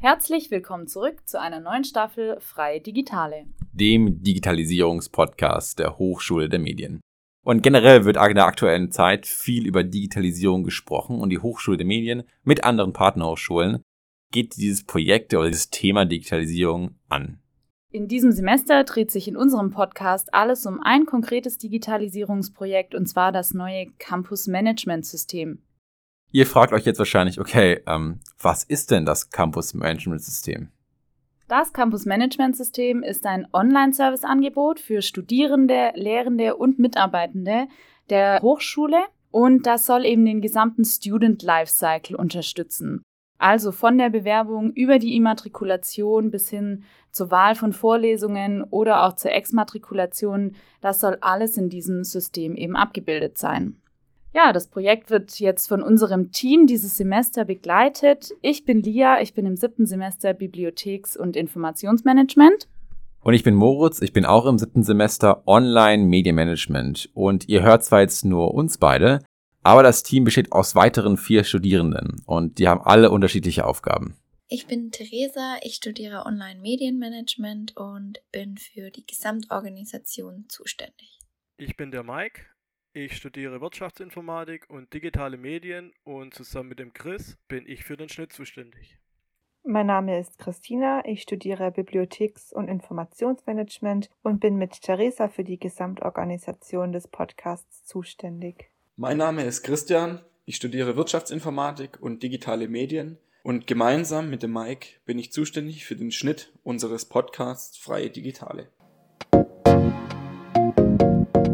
Herzlich willkommen zurück zu einer neuen Staffel Frei Digitale, dem Digitalisierungspodcast der Hochschule der Medien. Und generell wird in der aktuellen Zeit viel über Digitalisierung gesprochen und die Hochschule der Medien mit anderen Partnerhochschulen geht dieses Projekt oder dieses Thema Digitalisierung an. In diesem Semester dreht sich in unserem Podcast alles um ein konkretes Digitalisierungsprojekt und zwar das neue Campus Management System. Ihr fragt euch jetzt wahrscheinlich, okay, ähm, was ist denn das Campus Management System? Das Campus Management System ist ein Online-Service-Angebot für Studierende, Lehrende und Mitarbeitende der Hochschule und das soll eben den gesamten Student Lifecycle unterstützen. Also von der Bewerbung über die Immatrikulation bis hin zur Wahl von Vorlesungen oder auch zur Exmatrikulation, das soll alles in diesem System eben abgebildet sein. Ja, das Projekt wird jetzt von unserem Team dieses Semester begleitet. Ich bin Lia, ich bin im siebten Semester Bibliotheks- und Informationsmanagement. Und ich bin Moritz, ich bin auch im siebten Semester Online Medienmanagement. Und ihr hört zwar jetzt nur uns beide, aber das Team besteht aus weiteren vier Studierenden und die haben alle unterschiedliche Aufgaben. Ich bin Theresa, ich studiere Online Medienmanagement und bin für die Gesamtorganisation zuständig. Ich bin der Mike, ich studiere Wirtschaftsinformatik und digitale Medien und zusammen mit dem Chris bin ich für den Schnitt zuständig. Mein Name ist Christina, ich studiere Bibliotheks- und Informationsmanagement und bin mit Theresa für die Gesamtorganisation des Podcasts zuständig. Mein Name ist Christian, ich studiere Wirtschaftsinformatik und digitale Medien und gemeinsam mit dem Mike bin ich zuständig für den Schnitt unseres Podcasts Freie Digitale.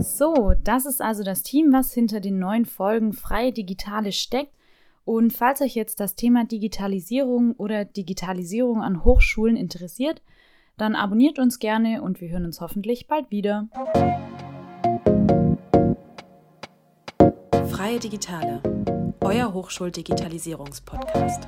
So, das ist also das Team, was hinter den neuen Folgen Freie Digitale steckt. Und falls euch jetzt das Thema Digitalisierung oder Digitalisierung an Hochschulen interessiert, dann abonniert uns gerne und wir hören uns hoffentlich bald wieder. Freie Digitale, euer Hochschuldigitalisierungspodcast.